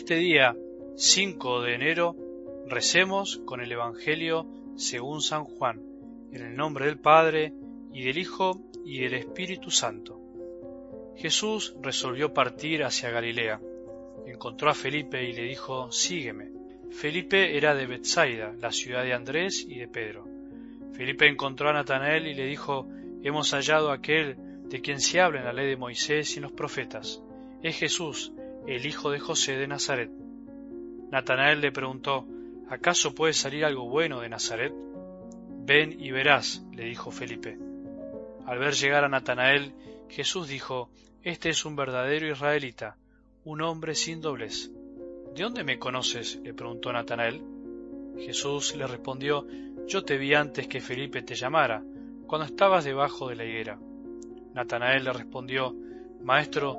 este día 5 de enero recemos con el Evangelio según San Juan, en el nombre del Padre, y del Hijo, y del Espíritu Santo. Jesús resolvió partir hacia Galilea. Encontró a Felipe y le dijo, Sígueme. Felipe era de Bethsaida, la ciudad de Andrés y de Pedro. Felipe encontró a Natanael y le dijo, Hemos hallado a aquel de quien se habla en la ley de Moisés y en los profetas. Es Jesús, el hijo de José de Nazaret. Natanael le preguntó, ¿acaso puede salir algo bueno de Nazaret? Ven y verás, le dijo Felipe. Al ver llegar a Natanael, Jesús dijo, Este es un verdadero israelita, un hombre sin doblez. ¿De dónde me conoces? le preguntó Natanael. Jesús le respondió, Yo te vi antes que Felipe te llamara, cuando estabas debajo de la higuera. Natanael le respondió, Maestro,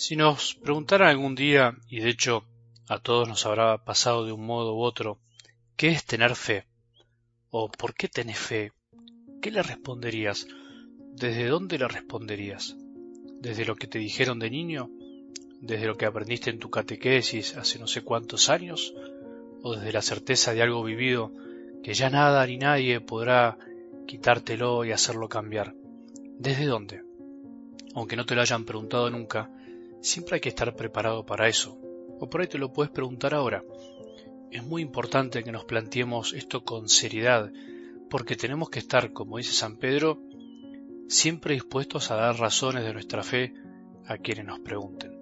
Si nos preguntaran algún día, y de hecho a todos nos habrá pasado de un modo u otro, ¿qué es tener fe? ¿O por qué tenés fe? ¿Qué le responderías? ¿Desde dónde le responderías? ¿Desde lo que te dijeron de niño? ¿Desde lo que aprendiste en tu catequesis hace no sé cuántos años? ¿O desde la certeza de algo vivido que ya nada ni nadie podrá quitártelo y hacerlo cambiar? ¿Desde dónde? Aunque no te lo hayan preguntado nunca, Siempre hay que estar preparado para eso. O por ahí te lo puedes preguntar ahora. Es muy importante que nos planteemos esto con seriedad, porque tenemos que estar, como dice San Pedro, siempre dispuestos a dar razones de nuestra fe a quienes nos pregunten.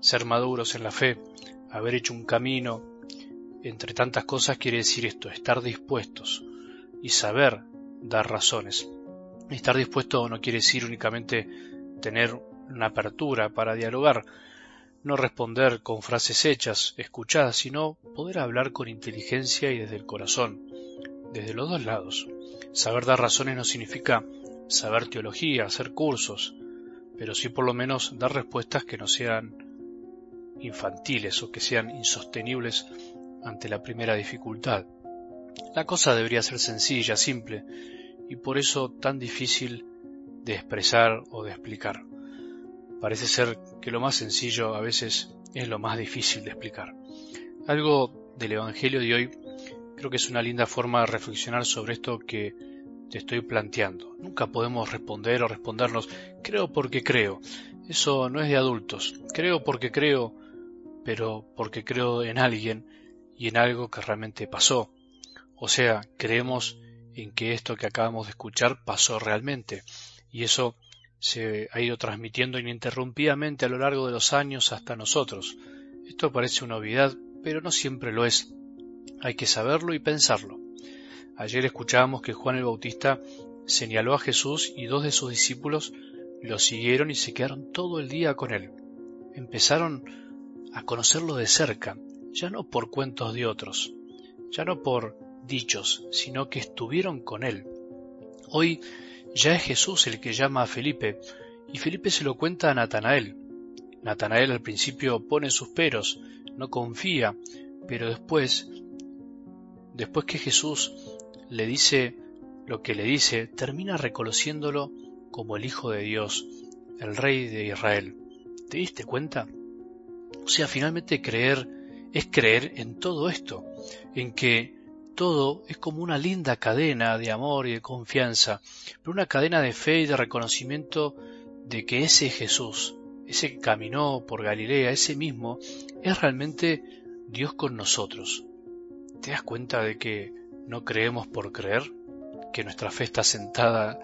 Ser maduros en la fe, haber hecho un camino, entre tantas cosas quiere decir esto, estar dispuestos y saber dar razones. Estar dispuesto no quiere decir únicamente tener una apertura para dialogar, no responder con frases hechas, escuchadas, sino poder hablar con inteligencia y desde el corazón, desde los dos lados. Saber dar razones no significa saber teología, hacer cursos, pero sí por lo menos dar respuestas que no sean infantiles o que sean insostenibles ante la primera dificultad. La cosa debería ser sencilla, simple, y por eso tan difícil de expresar o de explicar. Parece ser que lo más sencillo a veces es lo más difícil de explicar. Algo del Evangelio de hoy creo que es una linda forma de reflexionar sobre esto que te estoy planteando. Nunca podemos responder o respondernos creo porque creo. Eso no es de adultos. Creo porque creo, pero porque creo en alguien y en algo que realmente pasó. O sea, creemos en que esto que acabamos de escuchar pasó realmente. Y eso se ha ido transmitiendo ininterrumpidamente a lo largo de los años hasta nosotros. Esto parece una obviedad, pero no siempre lo es. Hay que saberlo y pensarlo. Ayer escuchábamos que Juan el Bautista señaló a Jesús y dos de sus discípulos lo siguieron y se quedaron todo el día con él. Empezaron a conocerlo de cerca, ya no por cuentos de otros, ya no por dichos, sino que estuvieron con él. Hoy ya es Jesús el que llama a Felipe, y Felipe se lo cuenta a Natanael. Natanael al principio pone sus peros, no confía, pero después, después que Jesús le dice lo que le dice, termina reconociéndolo como el Hijo de Dios, el Rey de Israel. ¿Te diste cuenta? O sea, finalmente creer es creer en todo esto, en que todo es como una linda cadena de amor y de confianza, pero una cadena de fe y de reconocimiento de que ese Jesús, ese que caminó por Galilea, ese mismo, es realmente Dios con nosotros. ¿Te das cuenta de que no creemos por creer? ¿Que nuestra fe está sentada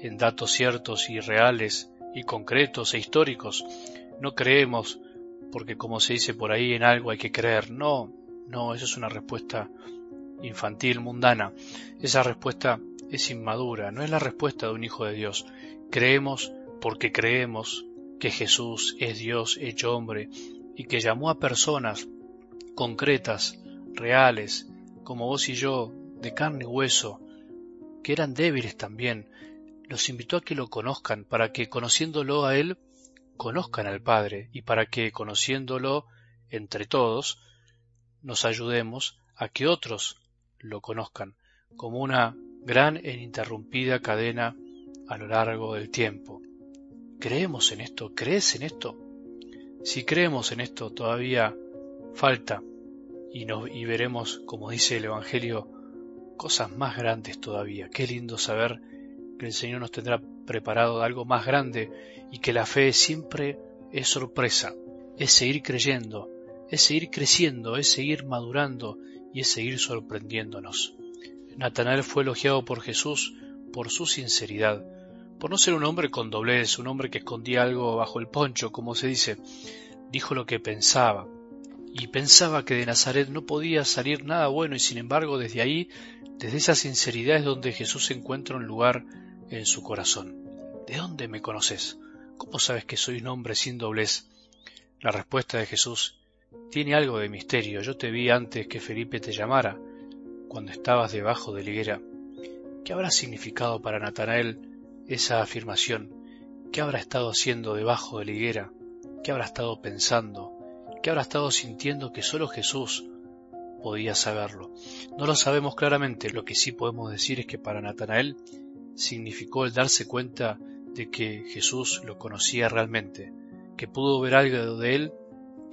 en datos ciertos y reales y concretos e históricos? No creemos porque como se dice por ahí en algo hay que creer. No, no, eso es una respuesta infantil, mundana. Esa respuesta es inmadura, no es la respuesta de un hijo de Dios. Creemos porque creemos que Jesús es Dios hecho hombre y que llamó a personas concretas, reales, como vos y yo, de carne y hueso, que eran débiles también, los invitó a que lo conozcan, para que conociéndolo a Él, conozcan al Padre, y para que conociéndolo entre todos, nos ayudemos a que otros lo conozcan, como una gran e ininterrumpida cadena a lo largo del tiempo. ¿Creemos en esto? ¿Crees en esto? Si creemos en esto, todavía falta y, y veremos, como dice el Evangelio, cosas más grandes todavía. Qué lindo saber que el Señor nos tendrá preparado algo más grande y que la fe siempre es sorpresa, es seguir creyendo, es seguir creciendo, es seguir madurando y es seguir sorprendiéndonos. Natanael fue elogiado por Jesús por su sinceridad, por no ser un hombre con doblez, un hombre que escondía algo bajo el poncho, como se dice. Dijo lo que pensaba, y pensaba que de Nazaret no podía salir nada bueno, y sin embargo desde ahí, desde esa sinceridad es donde Jesús encuentra un lugar en su corazón. ¿De dónde me conoces? ¿Cómo sabes que soy un hombre sin doblez? La respuesta de Jesús tiene algo de misterio. Yo te vi antes que Felipe te llamara, cuando estabas debajo de la higuera. ¿Qué habrá significado para Natanael esa afirmación? ¿Qué habrá estado haciendo debajo de la higuera? ¿Qué habrá estado pensando? ¿Qué habrá estado sintiendo que solo Jesús podía saberlo? No lo sabemos claramente, lo que sí podemos decir es que para Natanael significó el darse cuenta de que Jesús lo conocía realmente, que pudo ver algo de él